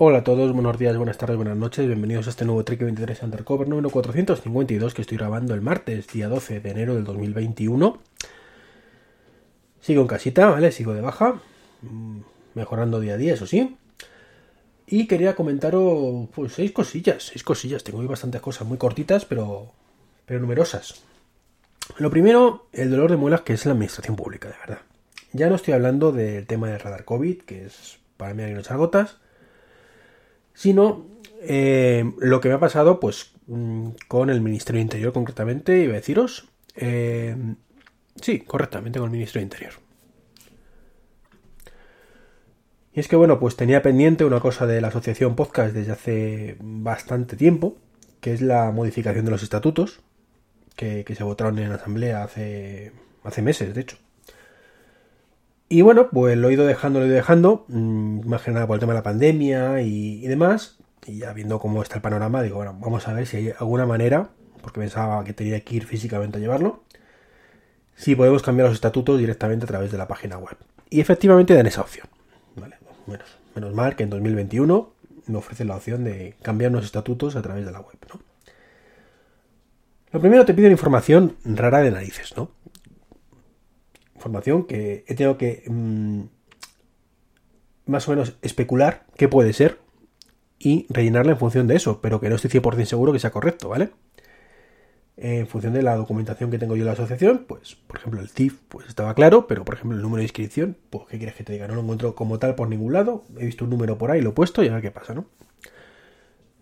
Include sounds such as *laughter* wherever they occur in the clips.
Hola a todos, buenos días, buenas tardes, buenas noches, bienvenidos a este nuevo Trek 23 Undercover número 452 que estoy grabando el martes, día 12 de enero del 2021. Sigo en casita, ¿vale? Sigo de baja, mm, mejorando día a día, eso sí. Y quería comentaros, pues, seis cosillas, seis cosillas. Tengo bastantes cosas muy cortitas, pero, pero numerosas. Lo primero, el dolor de muelas, que es la administración pública, de verdad. Ya no estoy hablando del tema del radar COVID, que es para mí unas gotas, sino eh, lo que me ha pasado, pues, mm, con el Ministerio Interior concretamente, iba a deciros. Eh, sí, correctamente, con el Ministerio Interior. Y es que, bueno, pues tenía pendiente una cosa de la Asociación Podcast desde hace bastante tiempo, que es la modificación de los estatutos, que, se votaron en asamblea hace, hace meses, de hecho. Y bueno, pues lo he ido dejando, lo he ido dejando, mm, más que nada por el tema de la pandemia y, demás. Y ya viendo cómo está el panorama, digo, bueno, vamos a ver si hay alguna manera, porque pensaba que tenía que ir físicamente a llevarlo, si podemos cambiar los estatutos directamente a través de la página web. Y efectivamente dan esa opción. Vale, menos, mal que en 2021 me ofrecen la opción de cambiar los estatutos a través de la web, ¿no? Lo primero te piden información rara de narices, ¿no? Información que he tenido que mm, más o menos especular qué puede ser y rellenarla en función de eso, pero que no estoy 100% seguro que sea correcto, ¿vale? En función de la documentación que tengo yo en la asociación, pues, por ejemplo, el CIF, pues estaba claro, pero por ejemplo, el número de inscripción, pues, ¿qué quieres que te diga? No lo encuentro como tal por ningún lado. He visto un número por ahí, lo he puesto y a ver qué pasa, ¿no?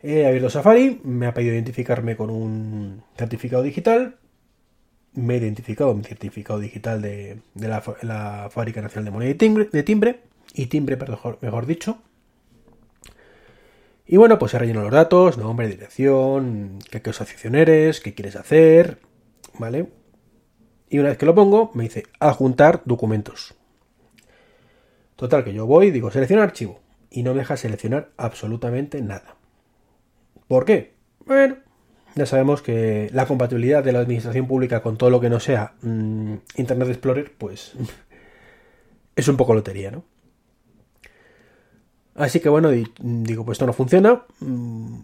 He abierto Safari, me ha pedido identificarme con un certificado digital, me he identificado mi certificado digital de, la, Fábrica Nacional de Moneda y Timbre, de timbre y timbre, mejor, mejor dicho. Y bueno, pues he rellenado los datos, nombre, dirección, qué, qué asociación eres, qué quieres hacer, ¿vale? Y una vez que lo pongo, me dice adjuntar documentos. Total, que yo voy, digo seleccionar archivo. Y no me deja seleccionar absolutamente nada. ¿Por qué? Bueno, ya sabemos que la compatibilidad de la administración pública con todo lo que no sea mm, Internet Explorer, pues *laughs* es un poco lotería, ¿no? Así que bueno, digo, pues esto no funciona. Mm,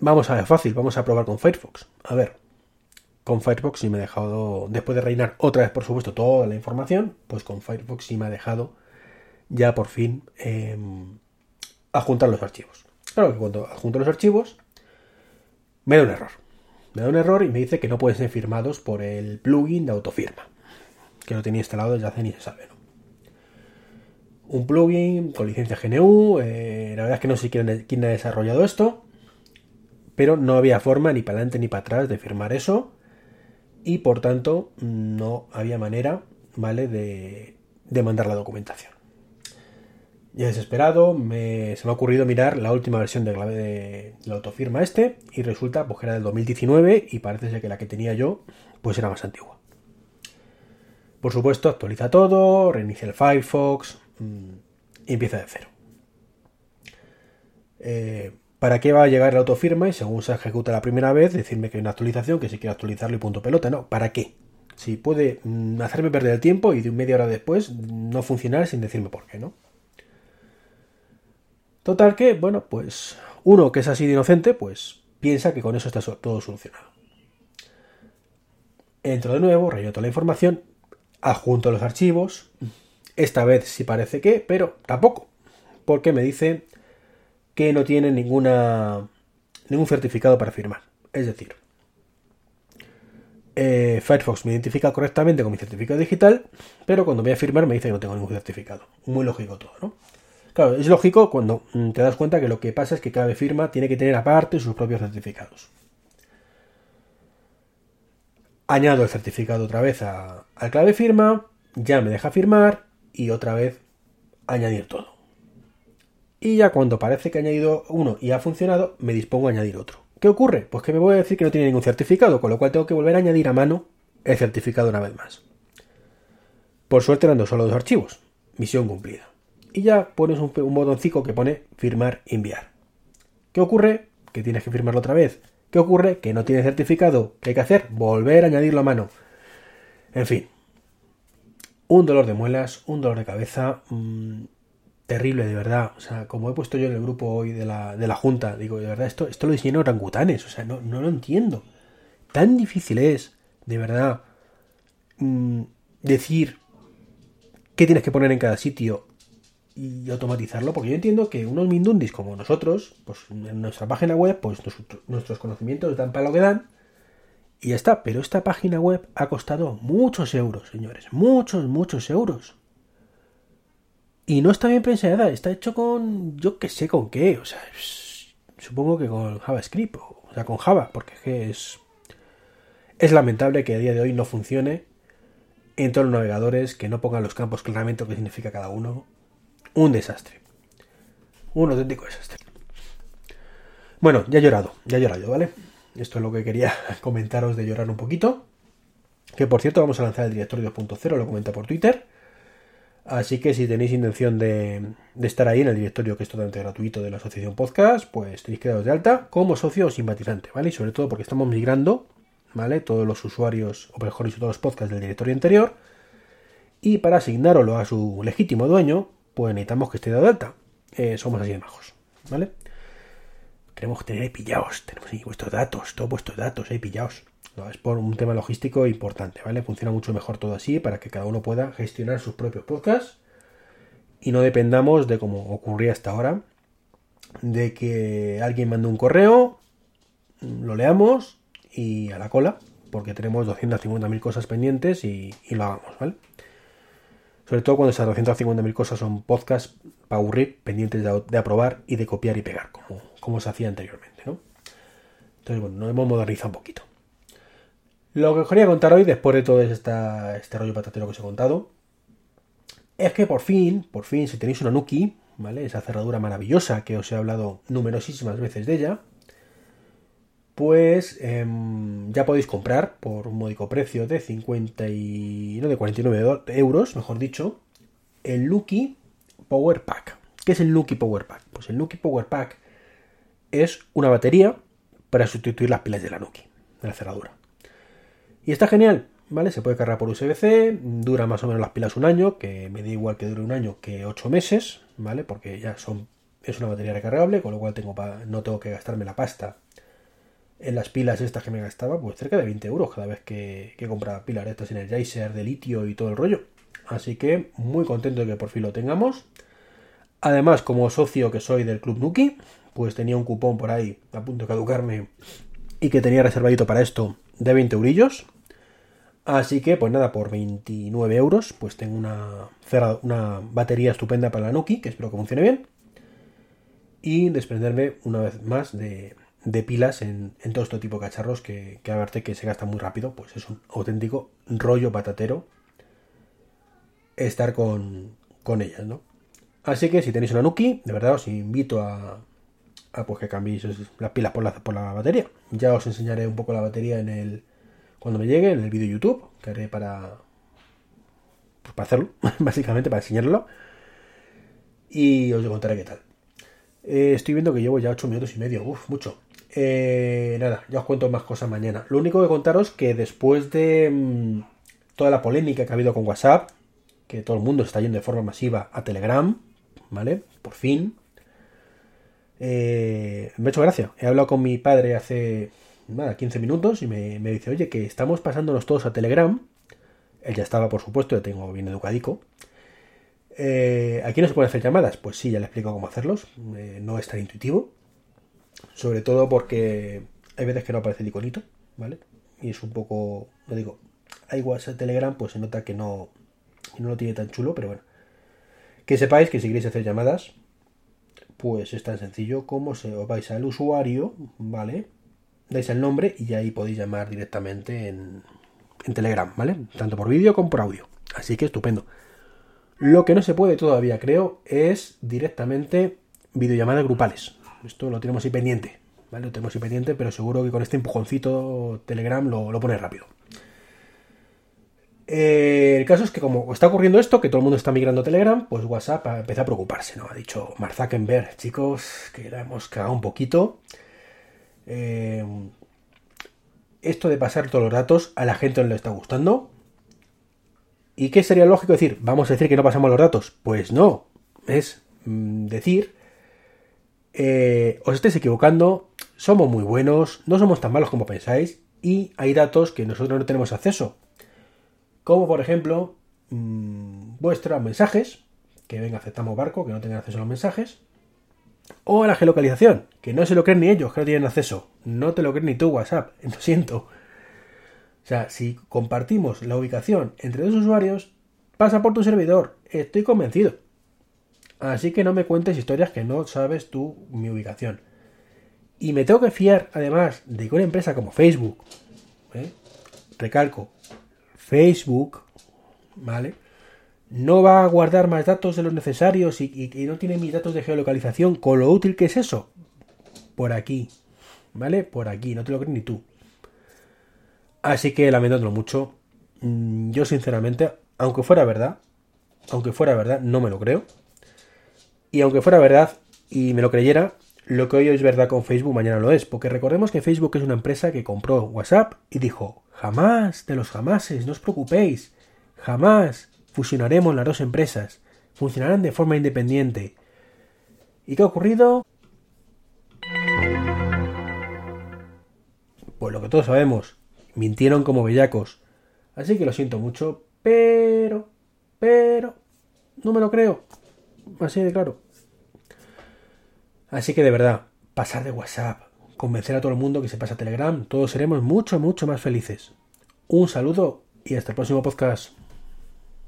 vamos a ver, fácil, vamos a probar con Firefox. A ver, con Firefox sí me ha dejado, después de reinar otra vez, por supuesto, toda la información, pues con Firefox sí me ha dejado ya por fin eh, adjuntar los archivos. Claro que cuando adjunto los archivos, me da un error. Me da un error y me dice que no pueden ser firmados por el plugin de autofirma. Que lo tenía instalado desde hace ni se sabe, ¿no? Un plugin con licencia GNU. Eh, la verdad es que no sé quién, ha desarrollado esto. Pero no había forma ni para adelante ni para atrás de firmar eso. Y por tanto, no había manera, ¿vale? De, de mandar la documentación. Ya desesperado, se me ha ocurrido mirar la última versión de, de, la autofirma este y resulta pues, que era del 2019 y parece ser que la que tenía yo pues era más antigua. Por supuesto, actualiza todo, reinicia el Firefox mm, y empieza de cero. Eh, ¿Para qué va a llegar la autofirma? Y según se ejecuta la primera vez, decirme que hay una actualización, que si quiero actualizarlo y punto pelota. No, ¿para qué? Si puede mm, hacerme perder el tiempo y de media hora después no funcionar sin decirme por qué, ¿no? Total que, bueno, pues uno que es así de inocente, pues piensa que con eso está todo solucionado. Entro de nuevo, relleno toda la información, adjunto los archivos. Esta vez sí parece que, pero tampoco. Porque me dice que no tiene ninguna, ningún certificado para firmar. Es decir, eh, Firefox me identifica correctamente con mi certificado digital, pero cuando voy a firmar me dice que no tengo ningún certificado. Muy lógico todo, ¿no? Claro, es lógico cuando mm, te das cuenta que lo que pasa es que cada firma tiene que tener aparte sus propios certificados. Añado el certificado otra vez a, al clave firma, ya me deja firmar y otra vez añadir todo. Y ya cuando parece que he añadido uno y ha funcionado, me dispongo a añadir otro. ¿Qué ocurre? Pues que me voy a decir que no tiene ningún certificado, con lo cual tengo que volver a añadir a mano el certificado una vez más. Por suerte eran solo dos archivos. Misión cumplida y ya pones un, botoncito que pone firmar enviar. ¿Qué ocurre? Que tienes que firmarlo otra vez. ¿Qué ocurre? Que no tiene certificado. ¿Qué hay que hacer? Volver a añadirlo a mano. En fin. Un dolor de muelas, un dolor de cabeza. Mm, terrible, de verdad. O sea, como he puesto yo en el grupo hoy de la, de la Junta, digo, de verdad, esto, esto lo diseñan orangutanes, o sea, no, no lo entiendo. Tan difícil es, de verdad, mm, decir qué tienes que poner en cada sitio y automatizarlo, porque yo entiendo que unos mindundis como nosotros, pues en nuestra página web, pues nuestros conocimientos dan para lo que dan y ya está. Pero esta página web ha costado muchos euros, señores, muchos, muchos euros. Y no está bien pensada, está hecho con, yo que sé con qué, o sea, supongo que con JavaScript, o sea, con Java, porque es, es lamentable que a día de hoy no funcione en todos los navegadores, que no pongan los campos claramente lo que significa cada uno. Un desastre. Un auténtico desastre. Bueno, ya he llorado, ya he llorado, ¿vale? Esto es lo que quería *laughs* comentaros de llorar un poquito. Que por cierto, vamos a lanzar el directorio 2.0, lo comenta por Twitter. Así que si tenéis intención de, estar ahí en el directorio que es totalmente gratuito de la Asociación Podcast, pues tenéis que daros de alta como socio o simpatizante, ¿vale? Y sobre todo porque estamos migrando, ¿vale? Todos los usuarios, o mejor dicho, todos los podcasts del directorio anterior. Y para asignarlo a su legítimo dueño, pues necesitamos que esté de alta. Eh, somos así de majos, ¿vale? Queremos tener ahí pillados, tenemos ahí vuestros datos, todos vuestros datos ahí pillados es por un tema logístico importante, ¿vale? Funciona mucho mejor todo así para que cada uno pueda gestionar sus propios podcasts y no dependamos de como ocurría hasta ahora, de que alguien mande un correo, lo leamos y a la cola, porque tenemos 250.000 cosas pendientes y, lo hagamos, ¿vale? Sobre todo cuando esas 250.000 cosas son podcasts para aburrir, pendientes de, aprobar y de copiar y pegar, como, como se hacía anteriormente, ¿no? Entonces, bueno, nos hemos modernizado un poquito. Lo que os quería contar hoy, después de todo este rollo patatero que os he contado, es que por fin, por fin, si tenéis una Nuki, ¿vale? Esa cerradura maravillosa que os he hablado numerosísimas veces de ella, pues em, ya podéis comprar por un módico precio de 50 y... no, de 49 euros, mejor dicho, el Nuki Power Pack. ¿Qué es el Nuki Power Pack? Pues el Nuki Power Pack es una batería para sustituir las pilas de la Nuki, de la cerradura. Y está genial, ¿vale? Se puede cargar por USB, dura más o menos las pilas un año, que me da igual que dure un año que ocho meses, ¿vale? Porque ya son es una batería recargable, con lo cual tengo no tengo que gastarme la pasta en las pilas estas que me gastaba, pues cerca de 20 euros cada vez que, que compraba pilas estas Energizer de litio y todo el rollo. Así que muy contento de que por fin lo tengamos. Además, como socio que soy del Club Nuki, pues tenía un cupón por ahí a punto de caducarme y que tenía reservadito para esto de 20 eurillos. Así que, pues nada, por 29 euros, pues tengo una, una batería estupenda para la Nokia, que espero que funcione bien. Y desprenderme una vez más de, pilas en, todo este tipo de cacharros que, que a verte que se gasta muy rápido, pues es un auténtico rollo patatero estar con, con ellas, ¿no? Así que si tenéis una Nuki, de verdad os invito a, a pues que cambiéis las pilas por la, por la batería. Ya os enseñaré un poco la batería en el cuando me llegue en el vídeo YouTube, que haré para, pues para hacerlo, *laughs* básicamente para enseñarlo. Y os contaré qué tal. Eh, estoy viendo que llevo ya 8 minutos y medio, uff, mucho. Eh, nada, ya os cuento más cosas mañana. Lo único que contaros que después de mm, toda la polémica que ha habido con WhatsApp, que todo el mundo está yendo de forma masiva a Telegram, ¿vale? Por fin. Eh, me ha hecho gracia. He hablado con mi padre hace nada, 15 minutos y me, dice, oye, que estamos pasándonos todos a Telegram. Él ya estaba, por supuesto, ya tengo bien educadico. Eh, ¿Aquí no se pueden hacer llamadas? Pues sí, ya le explico cómo hacerlos. Eh, no es tan intuitivo. Sobre todo porque hay veces que no aparece el iconito, ¿vale? Y es un poco, lo digo, hay WhatsApp Telegram, pues se nota que no, no lo tiene tan chulo, pero bueno. Que sepáis que si queréis hacer llamadas, pues es tan sencillo como se os vais al usuario, ¿vale? dais el nombre y ahí podéis llamar directamente en, Telegram, ¿vale? Tanto por vídeo como por audio. Así que estupendo. Lo que no se puede todavía, creo, es directamente videollamadas grupales. Esto lo tenemos ahí pendiente, ¿vale? Lo tenemos ahí pendiente, pero seguro que con este empujoncito Telegram lo, pone rápido. Eh, el caso es que como está ocurriendo esto, que todo el mundo está migrando a Telegram, pues WhatsApp empezó a preocuparse, ¿no? Ha dicho Mark Zuckerberg, chicos, que la hemos cagado un poquito. Eh, esto de pasar todos los datos a la gente no le está gustando. ¿Y qué sería lógico decir? Vamos a decir que no pasamos los datos. Pues no, es mm, decir, eh, os estáis equivocando, somos muy buenos, no somos tan malos como pensáis y hay datos que nosotros no tenemos acceso. Como por ejemplo, mm, vuestros mensajes, que venga, aceptamos barco, que no tengan acceso a los mensajes. O a la geolocalización, que no se lo creen ni ellos, que no tienen acceso. No te lo crees ni tú, WhatsApp, *laughs* lo siento. O sea, si compartimos la ubicación entre dos usuarios, pasa por tu servidor, estoy convencido. Así que no me cuentes historias que no sabes tú mi ubicación. Y me tengo que fiar, además, de que una empresa como Facebook, ¿eh? recalco, Facebook, ¿vale? No va a guardar más datos de los necesarios y, no tiene mis datos de geolocalización, con lo útil que es eso. Por aquí, ¿vale? Por aquí, no te lo crees ni tú. Así que lamentándolo mucho, mm, yo sinceramente, aunque fuera verdad, aunque fuera verdad, no me lo creo. Y aunque fuera verdad y me lo creyera, lo que hoy es verdad con Facebook mañana lo es, porque recordemos que Facebook es una empresa que compró WhatsApp y dijo, jamás de los jamases, no os preocupéis, jamás fusionaremos las dos empresas, funcionarán de forma independiente. ¿Y qué ha ocurrido? Pues lo que todos sabemos, mintieron como bellacos. Así que lo siento mucho, pero, pero, no me lo creo. Así de claro. Así que de verdad, pasar de WhatsApp, convencer a todo el mundo que se pasa a Telegram, todos seremos mucho, mucho más felices. Un saludo y hasta el próximo podcast.